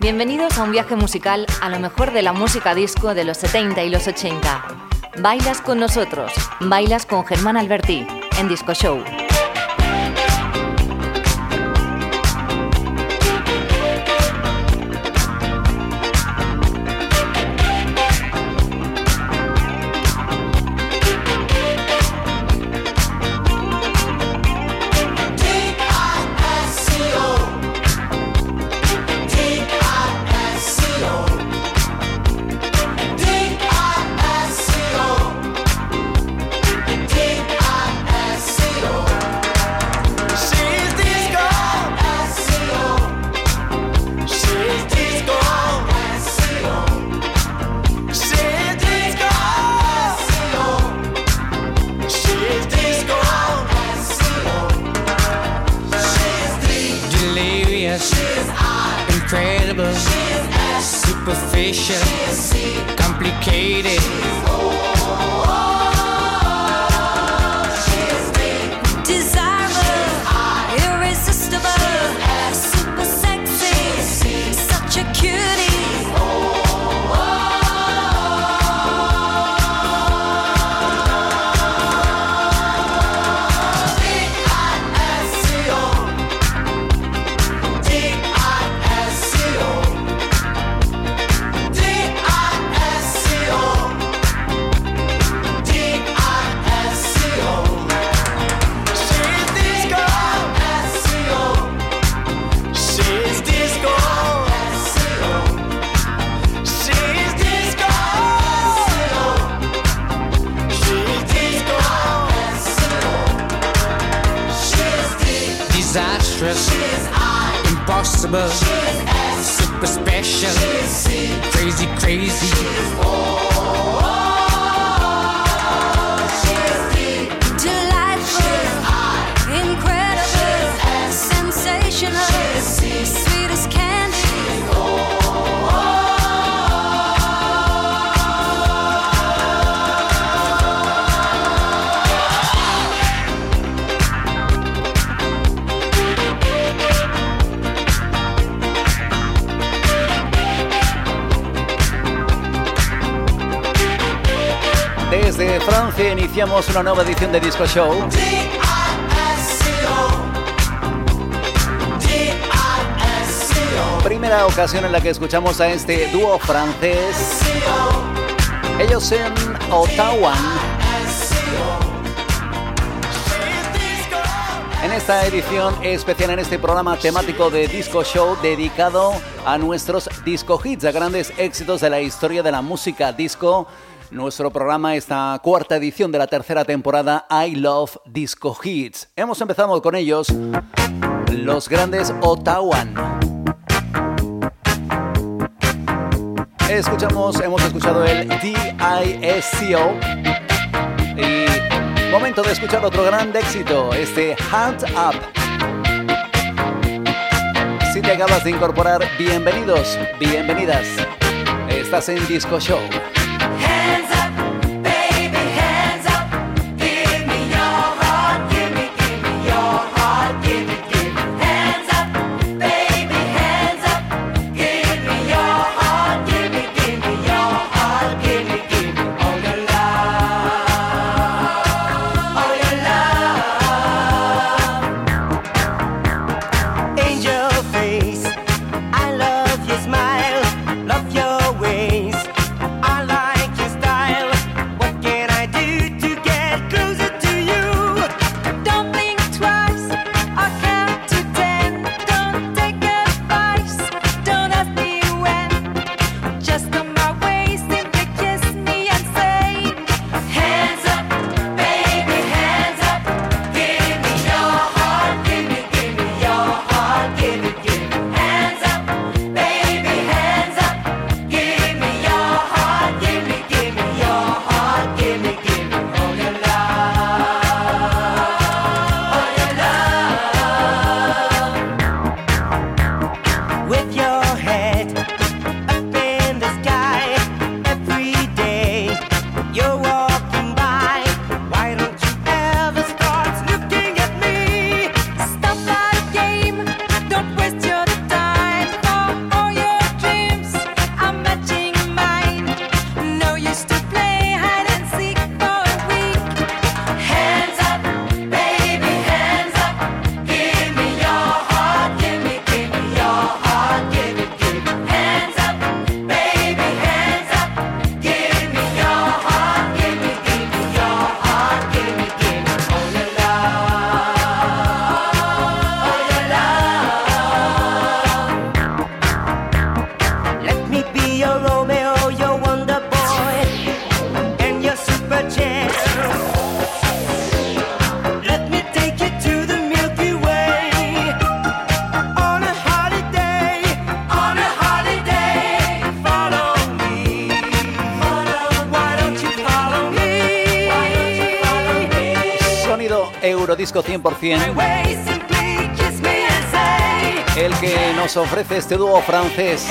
Bienvenidos a un viaje musical a lo mejor de la música disco de los 70 y los 80. Bailas con nosotros, bailas con Germán Alberti en Disco Show. irreplaceable. Super special. Crazy, crazy. Iniciamos una nueva edición de Disco Show. Primera ocasión en la que escuchamos a este dúo francés. Ellos en Ottawa. En esta edición especial, en este programa temático de Disco Show dedicado a nuestros disco hits, a grandes éxitos de la historia de la música disco nuestro programa, esta cuarta edición de la tercera temporada I Love Disco Hits. Hemos empezado con ellos, los grandes Ottawa. Escuchamos, hemos escuchado el D-I-S-C-O y momento de escuchar otro gran éxito, este Hand Up. Si te acabas de incorporar, bienvenidos, bienvenidas. Estás en Disco Show. Disco 100%, el que nos ofrece este dúo francés.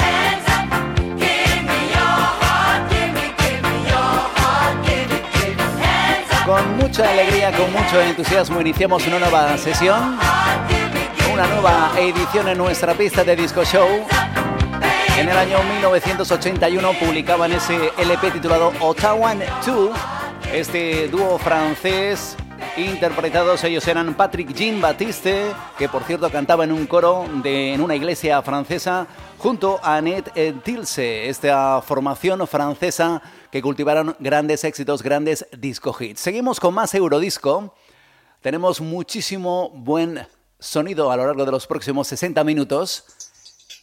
Con mucha alegría, con mucho entusiasmo, iniciamos una nueva sesión, una nueva edición en nuestra pista de Disco Show. En el año 1981 publicaban ese LP titulado Ottawa 2, este dúo francés interpretados ellos eran Patrick Jean Baptiste, que por cierto cantaba en un coro de, en una iglesia francesa, junto a Annette Tilse, esta formación francesa que cultivaron grandes éxitos, grandes disco hits. Seguimos con más Eurodisco. Tenemos muchísimo buen sonido a lo largo de los próximos 60 minutos.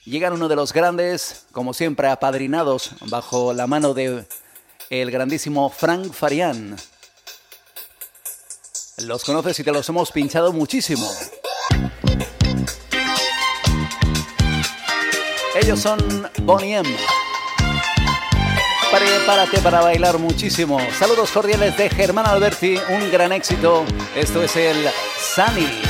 Llegan uno de los grandes, como siempre, apadrinados bajo la mano de el grandísimo Frank Farian. Los conoces y te los hemos pinchado muchísimo. Ellos son Bonnie M. Prepárate para bailar muchísimo. Saludos cordiales de Germán Alberti, un gran éxito. Esto es el Sunny.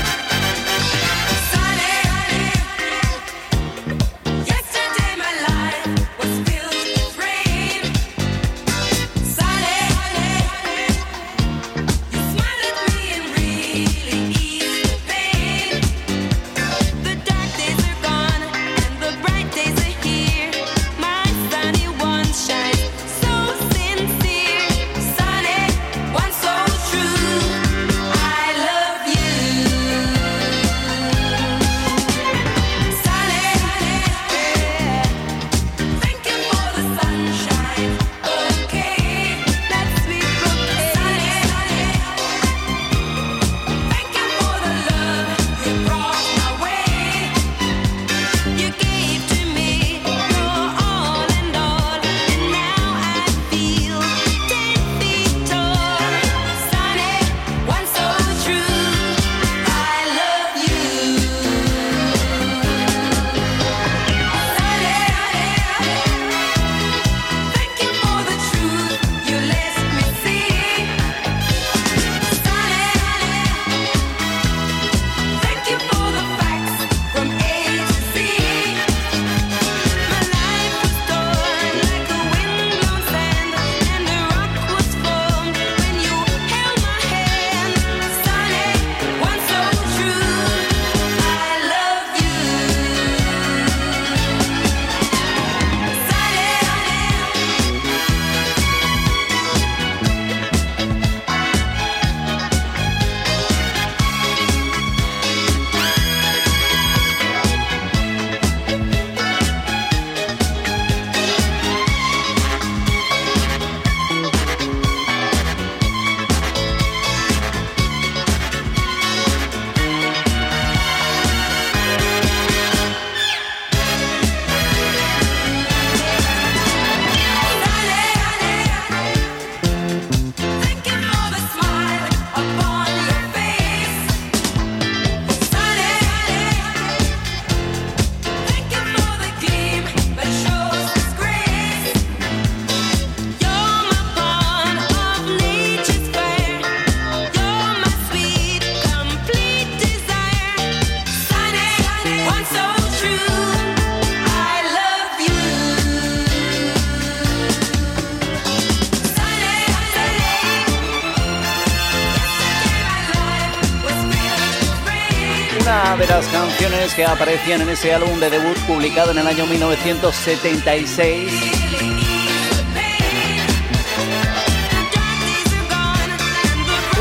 Que aparecían en ese álbum de debut publicado en el año 1976.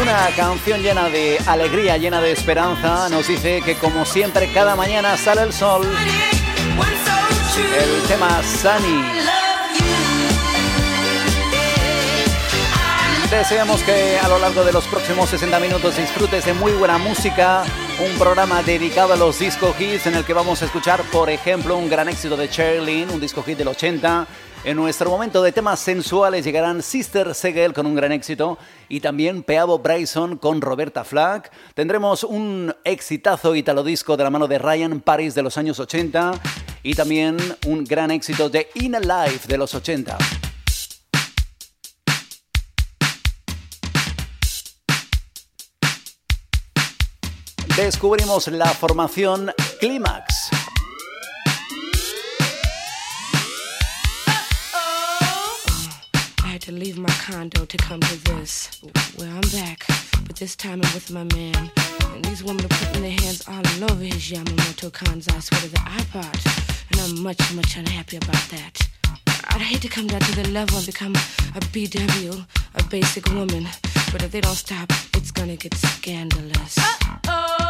Una canción llena de alegría, llena de esperanza, nos dice que como siempre cada mañana sale el sol. El tema Sunny. Deseamos que a lo largo de los próximos 60 minutos disfrutes de muy buena música, un programa dedicado a los disco hits en el que vamos a escuchar, por ejemplo, un gran éxito de Cherlin, un disco hit del 80. En nuestro momento de temas sensuales llegarán Sister Segel con un gran éxito y también Peabo Bryson con Roberta Flack. Tendremos un exitazo italo disco de la mano de Ryan Paris de los años 80 y también un gran éxito de In a Life de los 80. Descubrimos la formación Clímax. to leave my condo to come to this. Well, I'm back, but this time I'm with my man. And these women are putting their hands all over his Yamamoto Kanzai sweater, the iPod. And I'm much, much unhappy about that. I'd hate to come down to the level and become a BW, a basic woman. But if they don't stop, it's gonna get scandalous. Uh-oh.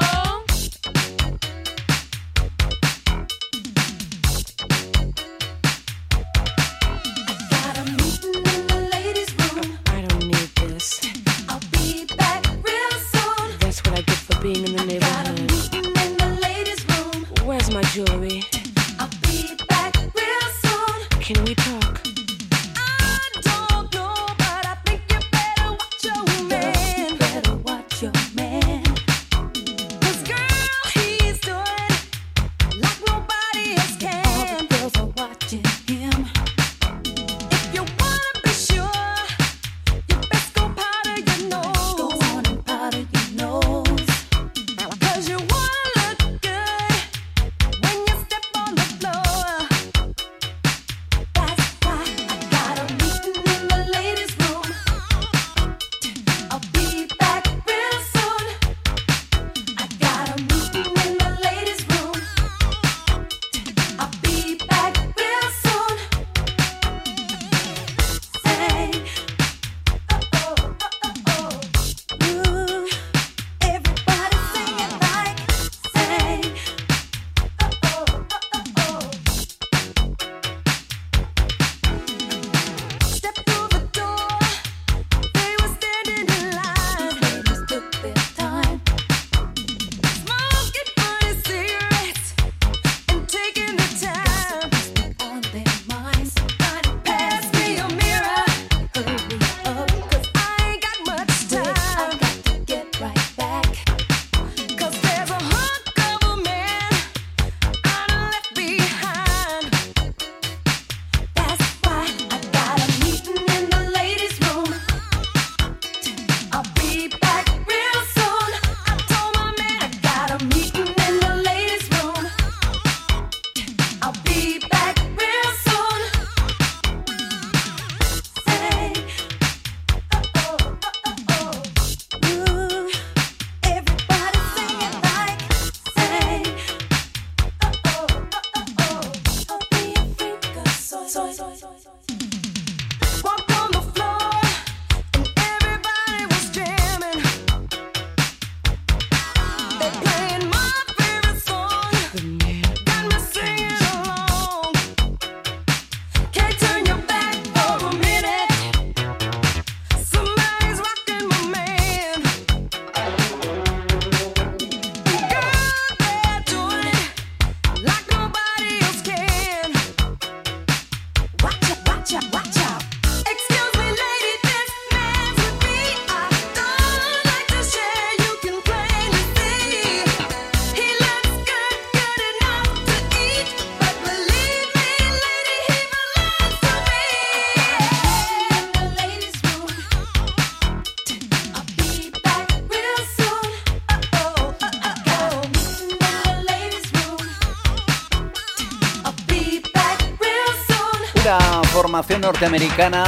Formación norteamericana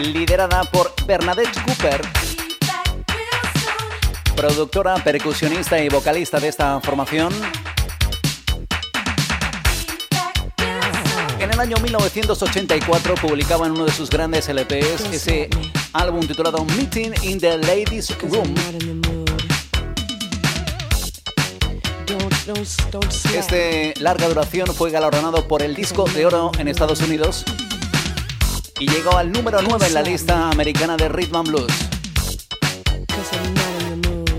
liderada por Bernadette Cooper, productora, percusionista y vocalista de esta formación. En el año 1984 publicaban uno de sus grandes LPs, ese álbum titulado Meeting in the Ladies Room. Este larga duración fue galardonado por el disco de oro en Estados Unidos y llegó al número 9 en la lista americana de Rhythm and Blues.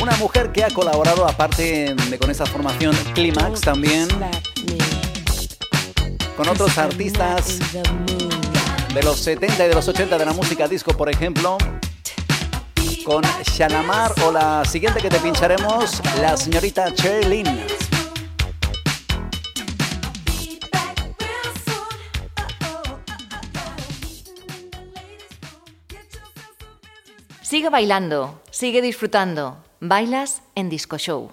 Una mujer que ha colaborado, aparte de con esta formación Climax, también con otros artistas de los 70 y de los 80 de la música disco, por ejemplo, con Shalamar o la siguiente que te pincharemos, la señorita Cherry Sigue bailando, sigue disfrutando. Bailas en Disco Show.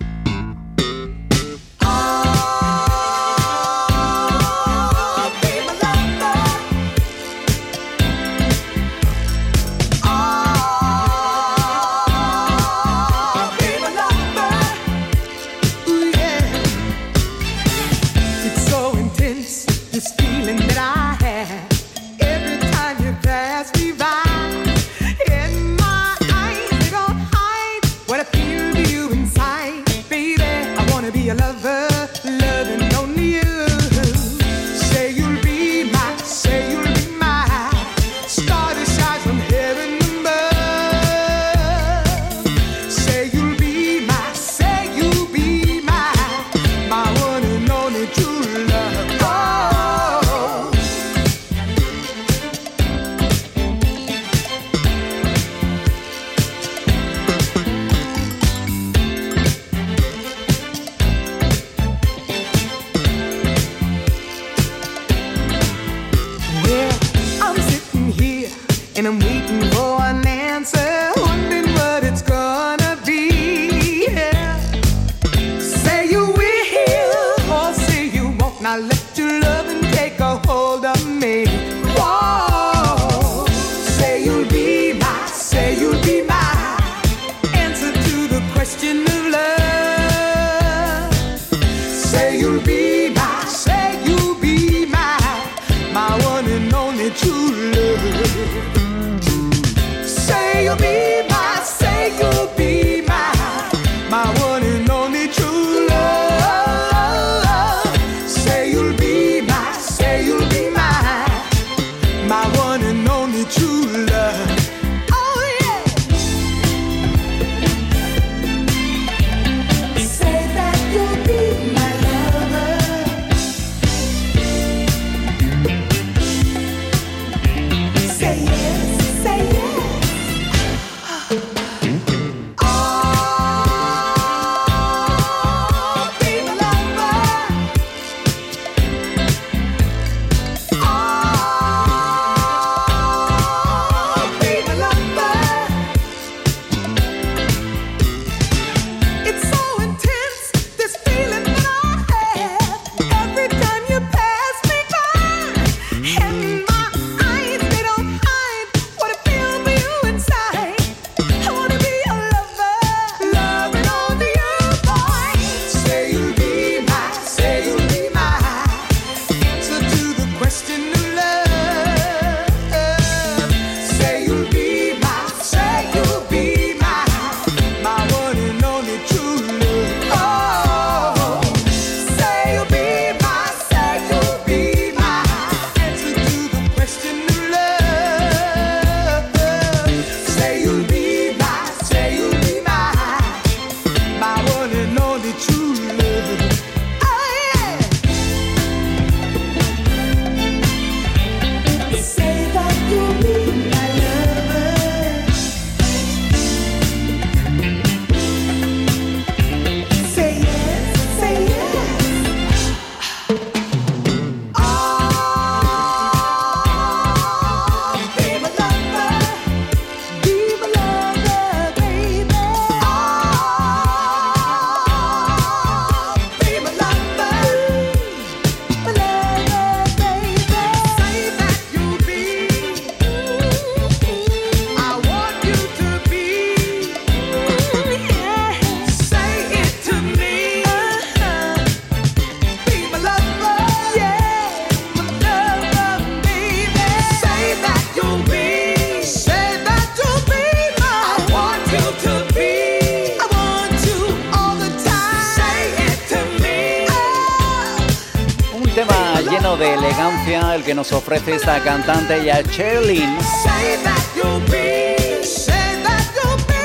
Ofrece esta cantante ya Cherlin.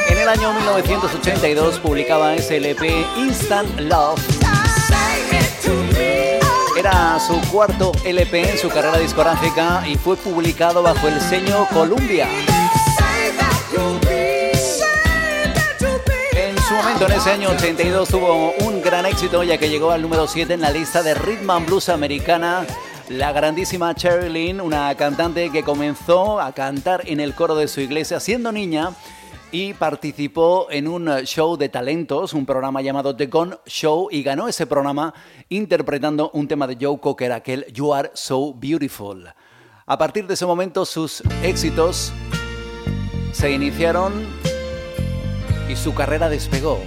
En el año 1982 publicaba ese LP Instant Love. Era su cuarto LP en su carrera discográfica y fue publicado bajo el sello Columbia. En ese año 82, tuvo un gran éxito ya que llegó al número 7 en la lista de Rhythm and Blues americana la grandísima Cherry una cantante que comenzó a cantar en el coro de su iglesia siendo niña y participó en un show de talentos, un programa llamado The Gone Show, y ganó ese programa interpretando un tema de Joe Cocker, aquel You Are So Beautiful. A partir de ese momento sus éxitos se iniciaron y su carrera despegó.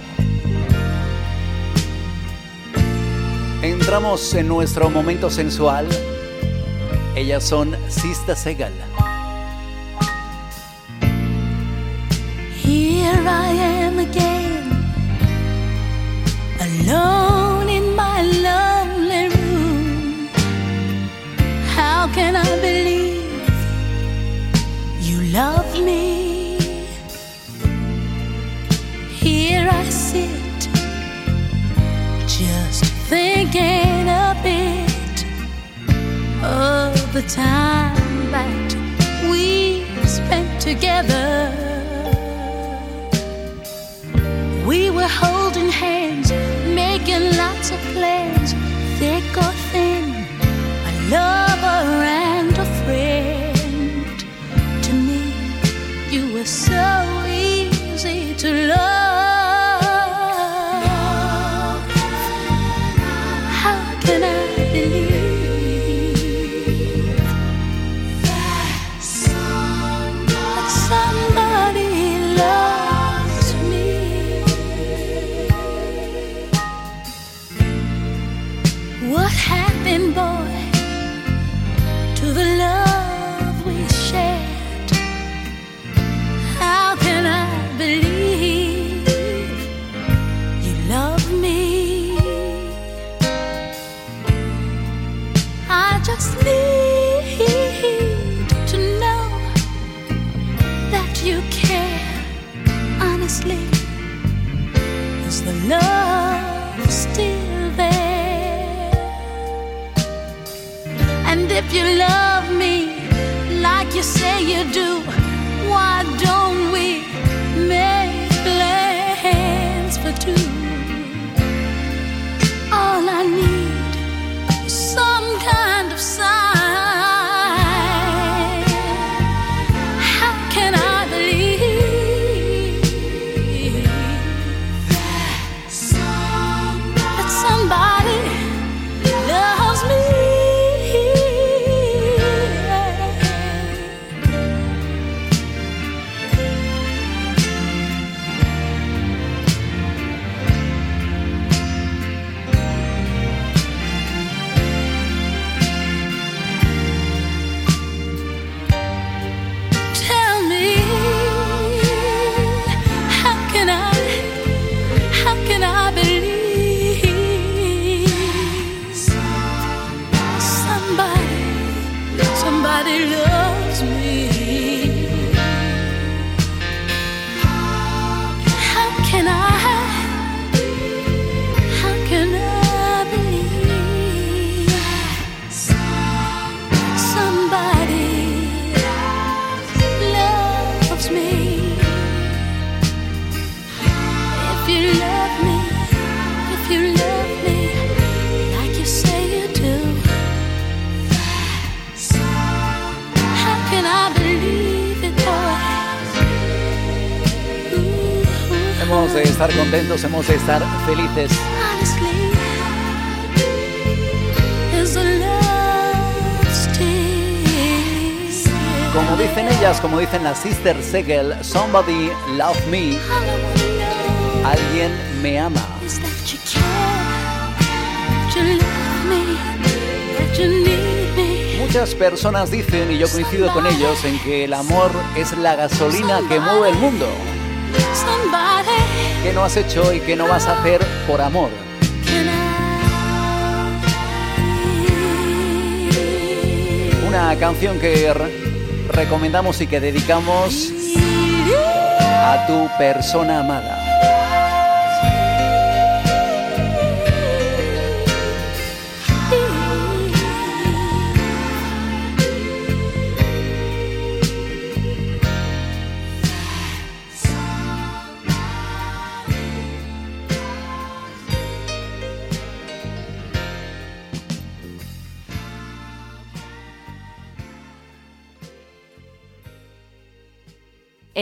Entramos en nuestro momento sensual. Ellas son Sista Segal. Here I am again, alone in my lonely room. How can I believe you love me? Here I sit, just thinking a bit of the time that we spent together. We were holding hands, making lots of plans, thick or thin, a lover and a friend. To me, you were so easy to love. Honestly. Is the love still there? And if you love me like you say you do, why don't estar contentos, hemos de estar felices. Como dicen ellas, como dicen las Sister Segel, Somebody Love Me, alguien me ama. Muchas personas dicen, y yo coincido con ellos, en que el amor es la gasolina que mueve el mundo. ¿Qué no has hecho y qué no vas a hacer por amor? Una canción que re- recomendamos y que dedicamos a tu persona amada.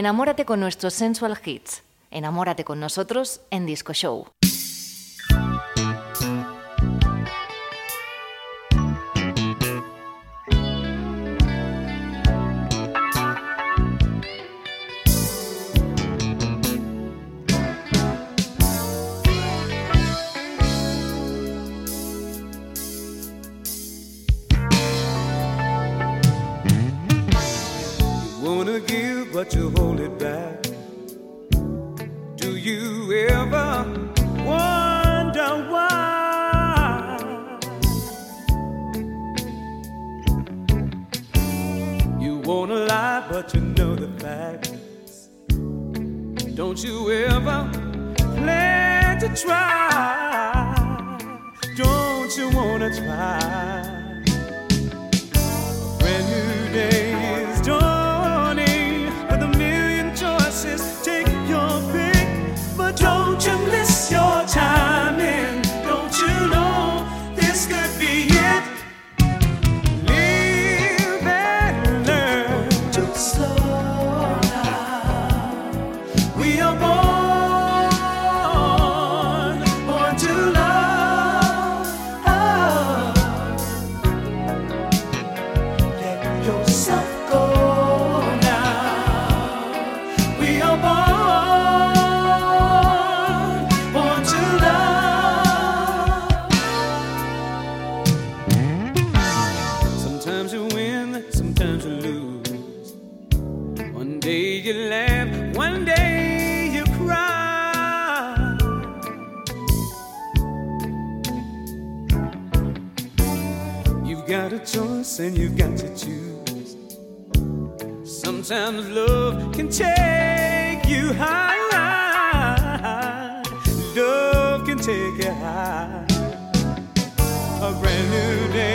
Enamórate con nuestros sensual hits. Enamórate con nosotros en Disco Show. Don't you ever plan to try? Don't you wanna try? And you've got to choose. Sometimes love can take you high. Love can take you high. A brand new day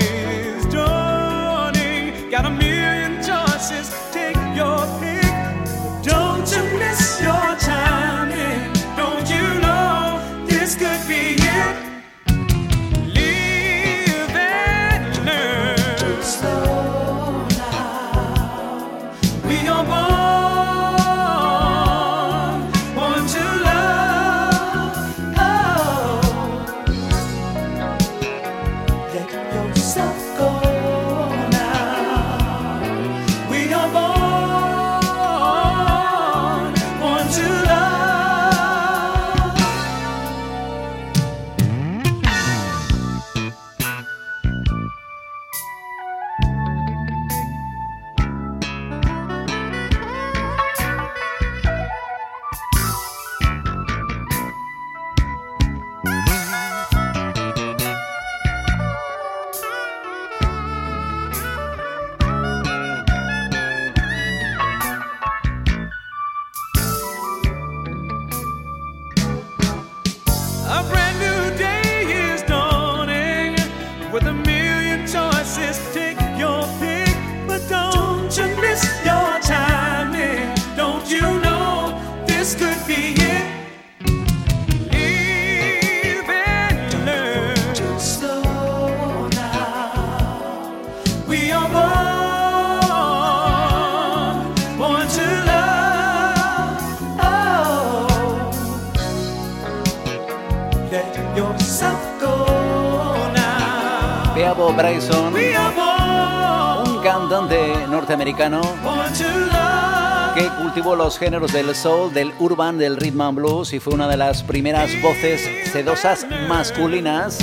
géneros del soul, del urban, del rhythm and blues y fue una de las primeras voces sedosas masculinas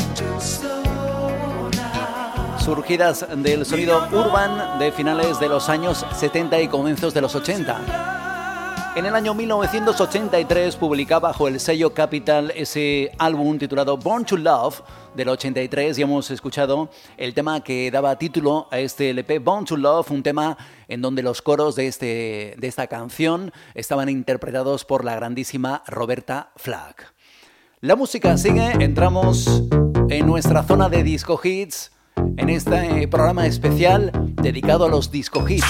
surgidas del sonido urban de finales de los años 70 y comienzos de los 80. En el año 1983 publicaba bajo el sello Capital ese álbum titulado Born to Love, del 83 y hemos escuchado el tema que daba título a este LP, Born to Love, un tema en donde los coros de, este, de esta canción estaban interpretados por la grandísima Roberta Flack. La música sigue, entramos en nuestra zona de disco hits, en este programa especial dedicado a los disco hits.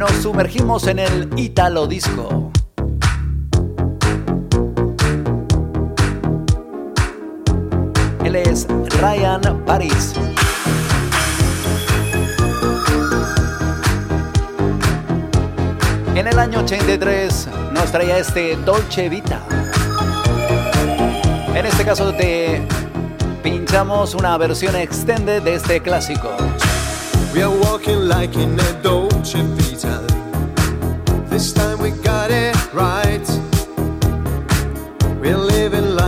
Nos sumergimos en el Italo Disco. Él es Ryan Paris. en el año 83 nos traía este Dolce Vita. En este caso te pinchamos una versión extended de este clásico. We are walking like in a Dolce Vita.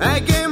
A game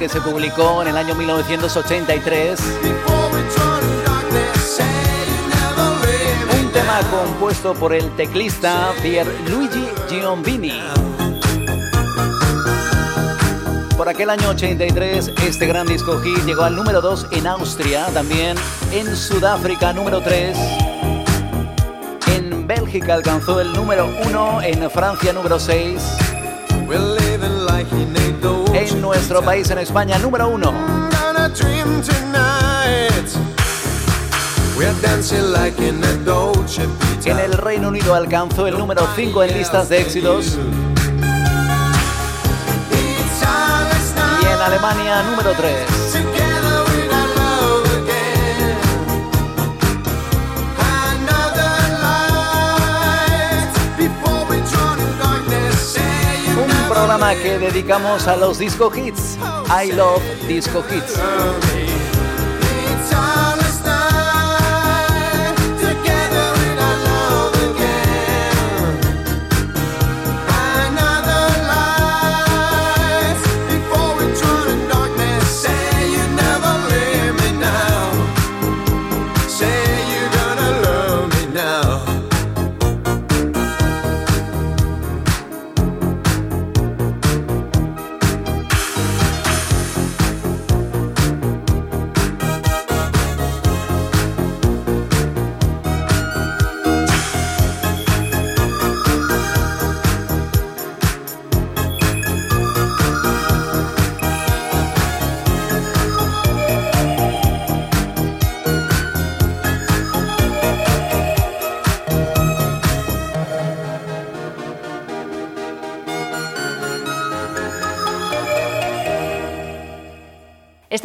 que se publicó en el año 1983. Un tema compuesto por el teclista Pierluigi Giombini. Por aquel año 83, este gran disco hit llegó al número 2 en Austria, también en Sudáfrica número 3. En Bélgica alcanzó el número 1, en Francia número 6. En nuestro país, en España, número 1. En el Reino Unido alcanzó el número 5 en listas de éxitos. Y en Alemania, número 3. Programa que dedicamos a los disco hits. I love disco hits.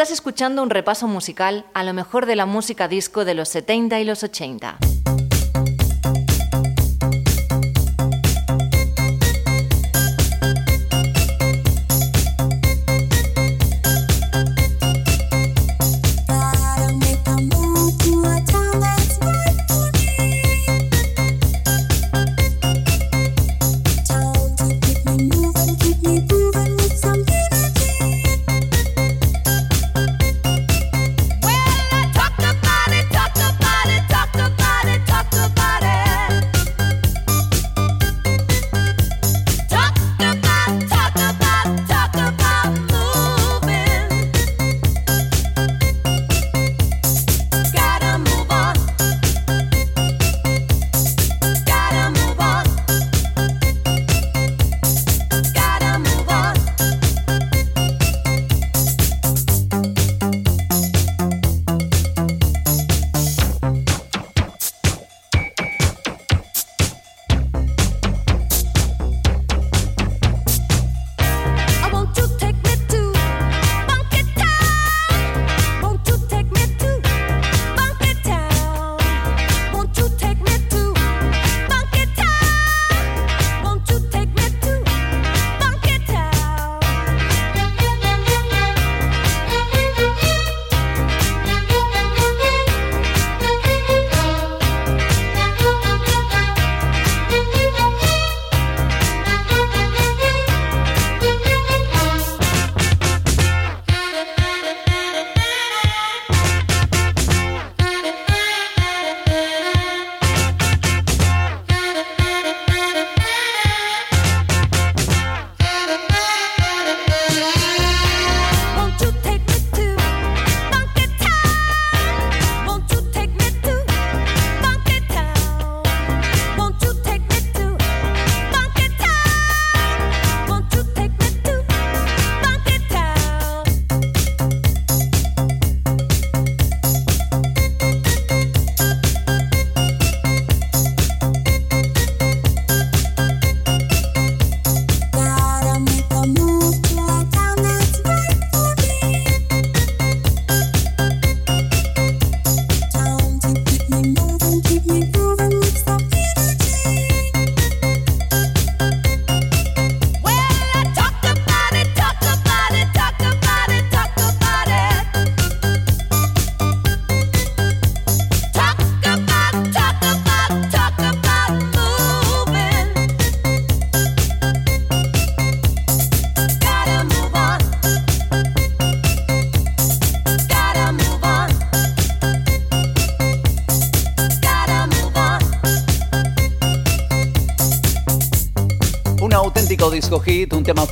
Estás escuchando un repaso musical a lo mejor de la música disco de los 70 y los 80.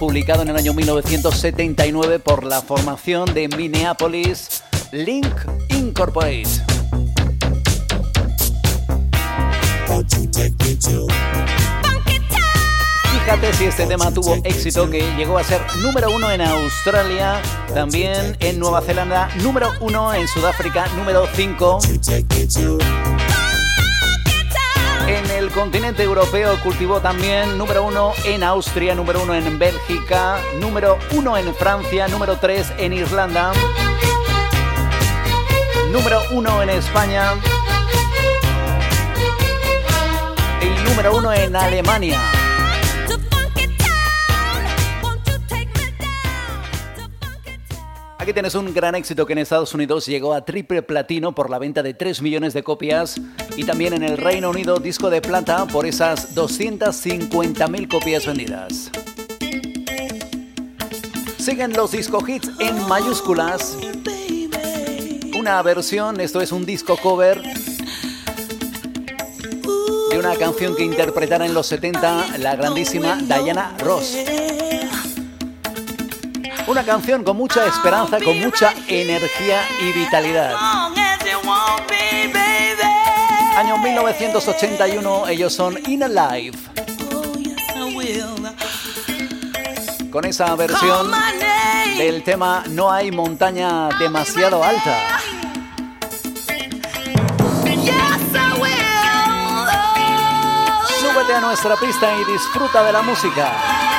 Publicado en el año 1979 por la formación de Minneapolis Link Incorporate. Fíjate si este tema tuvo éxito que llegó a ser número uno en Australia, también en Nueva Zelanda, número uno en Sudáfrica, número 5 en el continente europeo cultivó también número uno en Austria, número uno en Bélgica, número uno en Francia, número tres en Irlanda, número uno en España y número uno en Alemania. Aquí tienes un gran éxito que en Estados Unidos llegó a triple platino por la venta de 3 millones de copias y también en el Reino Unido disco de plata por esas 250.000 copias vendidas. Siguen los disco hits en mayúsculas. Una versión, esto es un disco cover de una canción que interpretara en los 70 la grandísima Diana Ross. Una canción con mucha esperanza, con mucha energía y vitalidad. Año 1981, ellos son In Alive. Con esa versión del tema No hay montaña demasiado alta. Súbete a nuestra pista y disfruta de la música.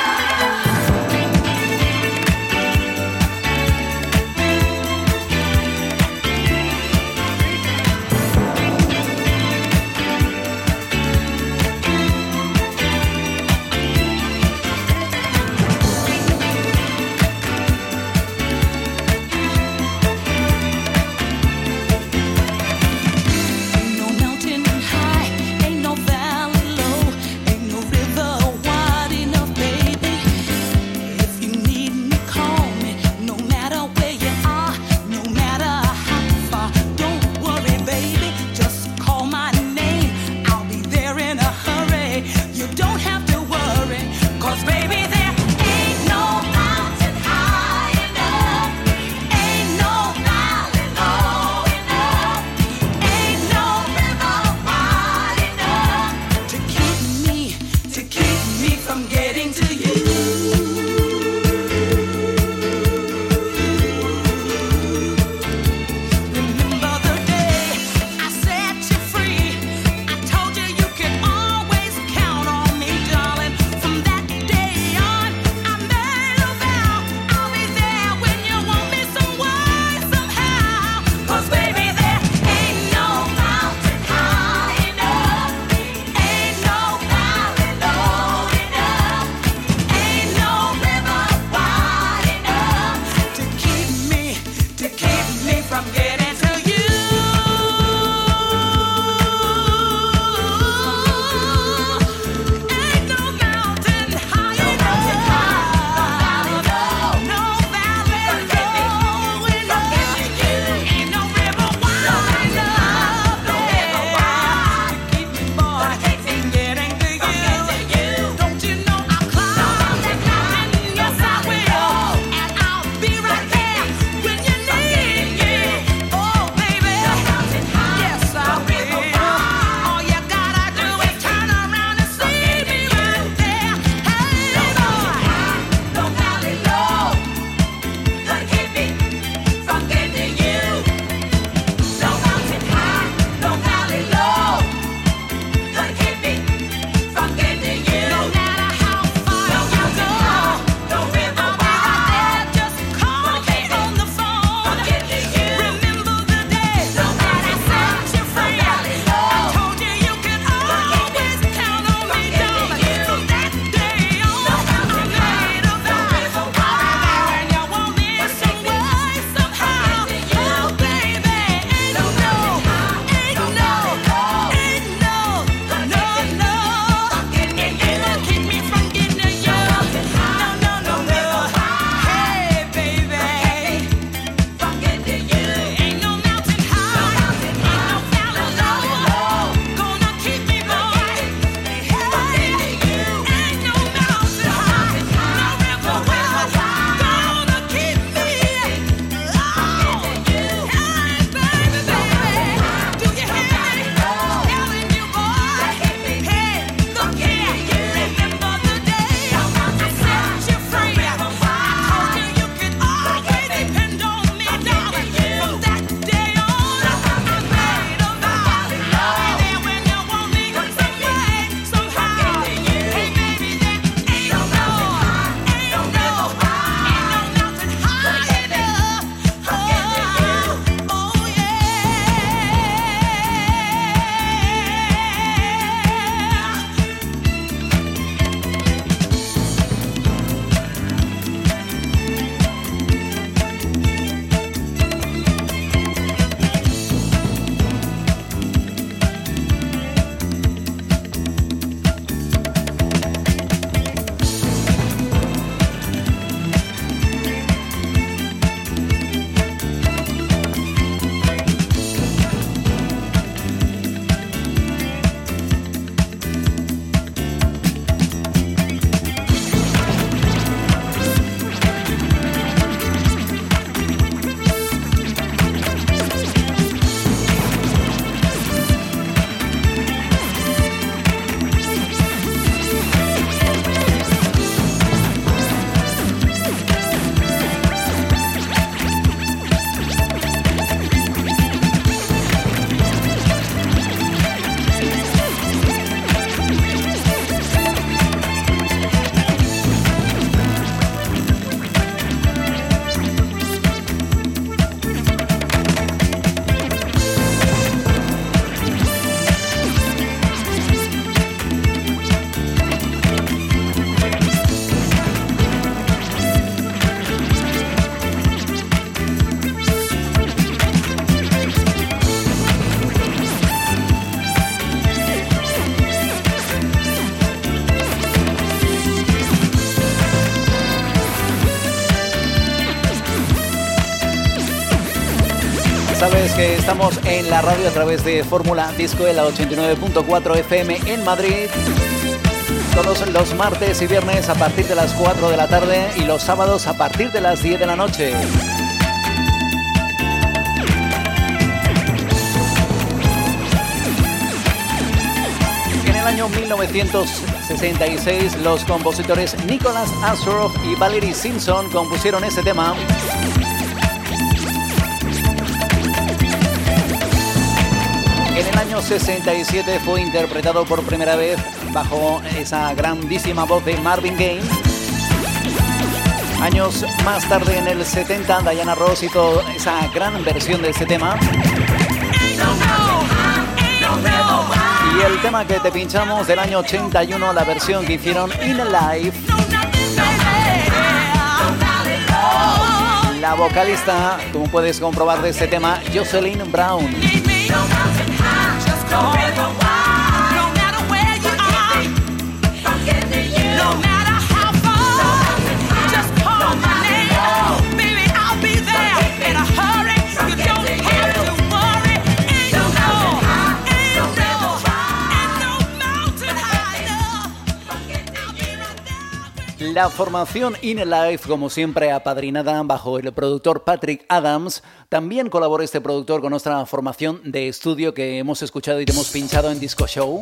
Estamos en la radio a través de Fórmula Disco en la 89.4 FM en Madrid. Todos los martes y viernes a partir de las 4 de la tarde y los sábados a partir de las 10 de la noche. En el año 1966, los compositores Nicholas Astroff y Valerie Simpson compusieron este tema. Año 67 fue interpretado por primera vez bajo esa grandísima voz de Marvin Gaye. Años más tarde, en el 70, Diana Ross hizo esa gran versión de ese tema. Y el tema que te pinchamos del año 81, la versión que hicieron In Alive. La vocalista, como puedes comprobar de este tema, Jocelyn Brown. so La formación In Life, como siempre, apadrinada bajo el productor Patrick Adams. También colaboró este productor con nuestra formación de estudio que hemos escuchado y te hemos pinchado en Disco Show.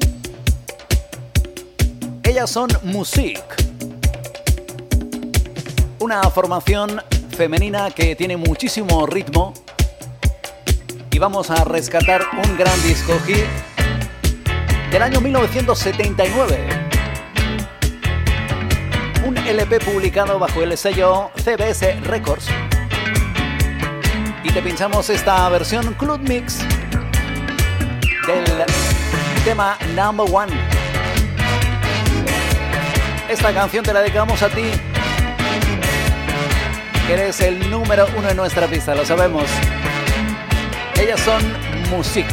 Ellas son Music. Una formación femenina que tiene muchísimo ritmo. Y vamos a rescatar un gran disco hit del año 1979 un LP publicado bajo el sello CBS Records. Y te pinchamos esta versión Club Mix del tema Number One. Esta canción te la dedicamos a ti, que eres el número uno en nuestra pista, lo sabemos. Ellas son Music.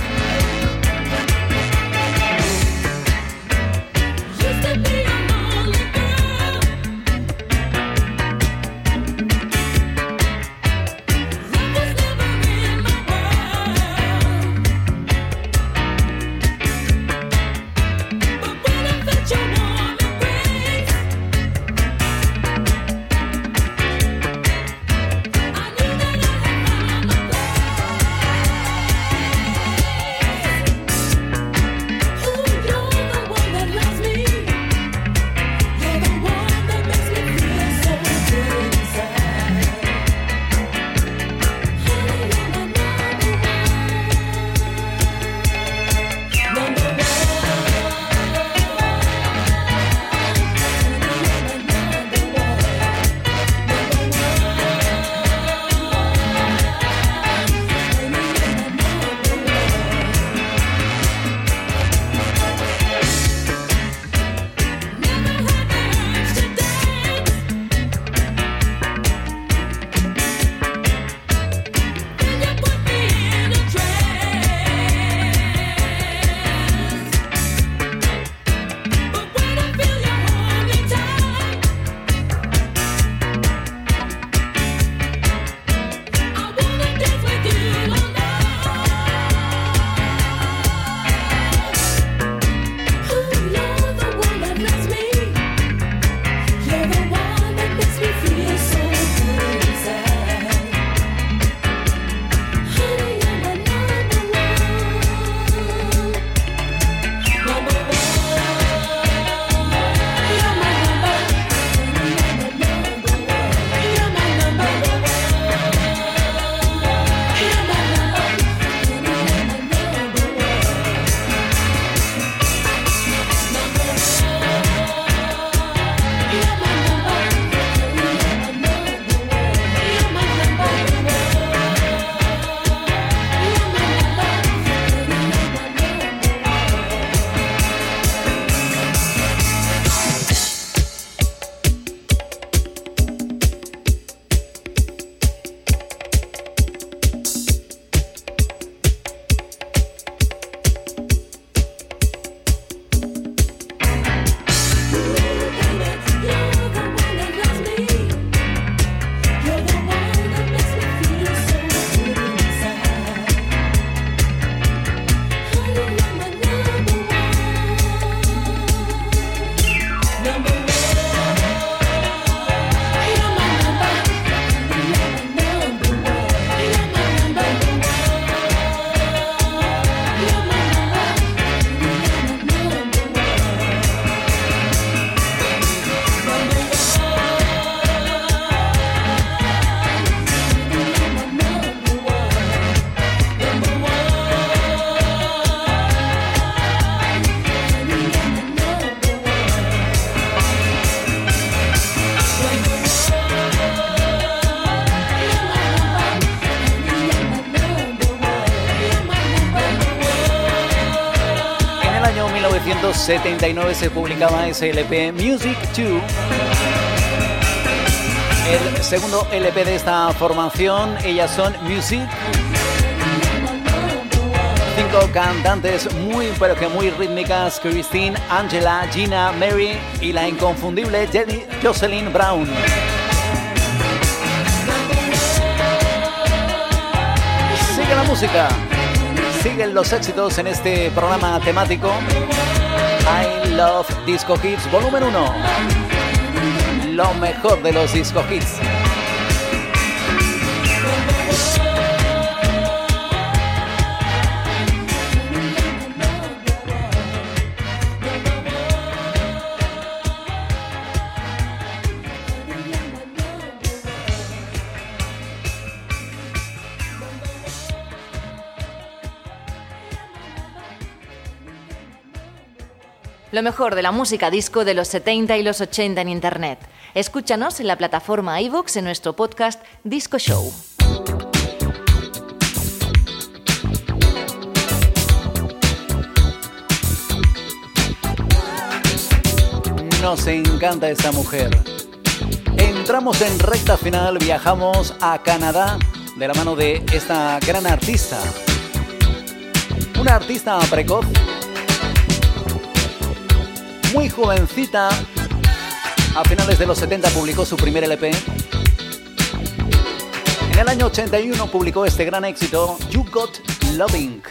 1999 se publicaba ese LP Music 2. El segundo LP de esta formación, ellas son Music. Cinco cantantes muy pero que muy rítmicas, Christine, Angela, Gina, Mary y la inconfundible Jenny Jocelyn Brown. Sigue la música, siguen los éxitos en este programa temático. I Love Disco Hits, volumen 1. Lo mejor de los Disco Hits. lo mejor de la música disco de los 70 y los 80 en Internet. Escúchanos en la plataforma iVoox en nuestro podcast Disco Show. Nos encanta esta mujer. Entramos en recta final, viajamos a Canadá de la mano de esta gran artista. Una artista precoz muy jovencita. A finales de los 70 publicó su primer LP. En el año 81 publicó este gran éxito, You Got Loving.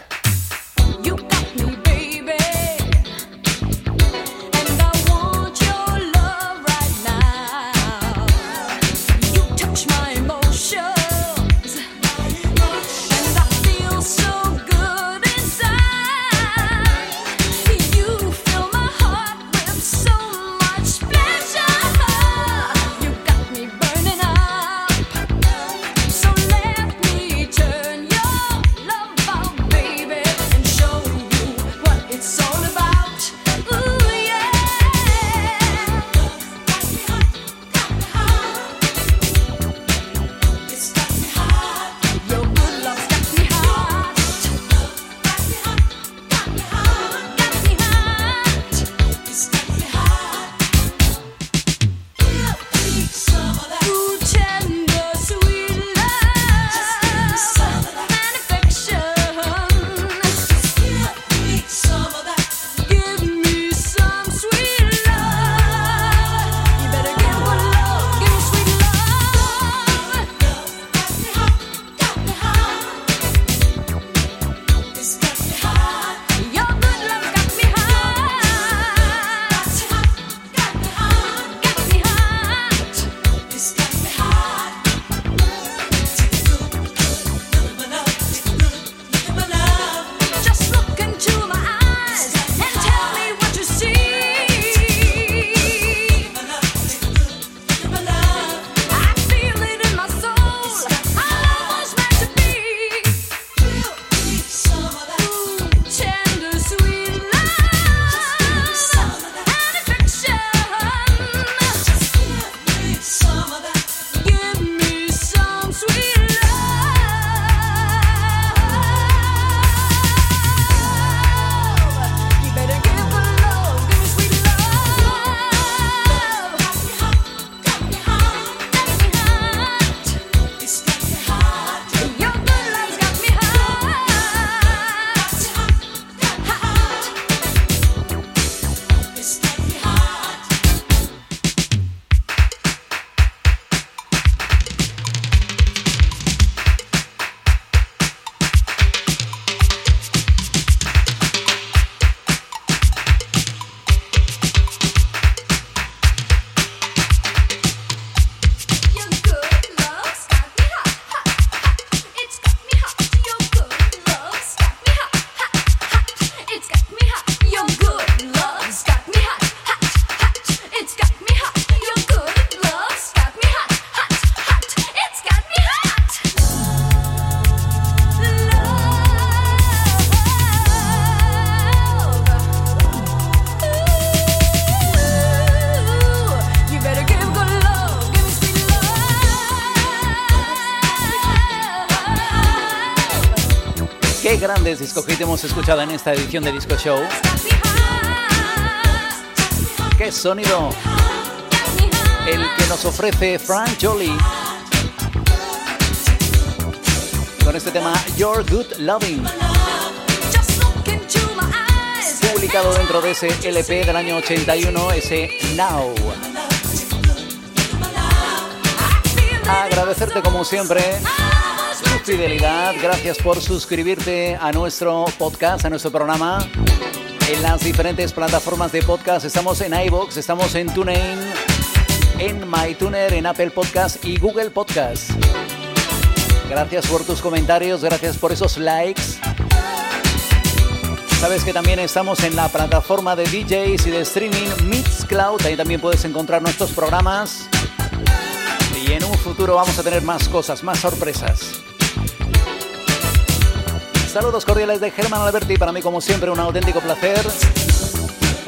Qué grandes disco hit hemos escuchado en esta edición de Disco Show. Qué sonido el que nos ofrece Frank Jolie con este tema Your Good Loving. Publicado dentro de ese LP del año 81, ese Now. Agradecerte como siempre fidelidad. Gracias por suscribirte a nuestro podcast, a nuestro programa. En las diferentes plataformas de podcast estamos en iVoox, estamos en TuneIn, en MyTuner, en Apple Podcast y Google Podcast. Gracias por tus comentarios, gracias por esos likes. Sabes que también estamos en la plataforma de DJs y de streaming Mixcloud, ahí también puedes encontrar nuestros programas. Y en un futuro vamos a tener más cosas, más sorpresas. Saludos cordiales de Germán Alberti, para mí como siempre un auténtico placer.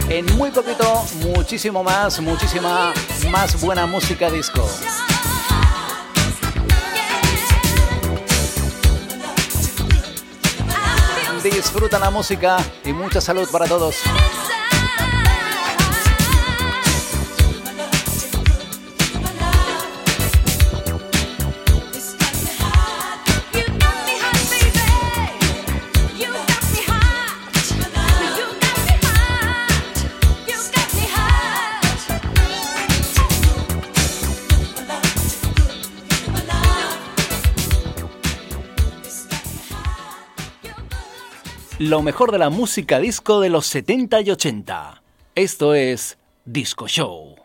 En muy poquito, muchísimo más, muchísima más buena música disco. Disfruta la música y mucha salud para todos. Lo mejor de la música disco de los 70 y 80. Esto es Disco Show.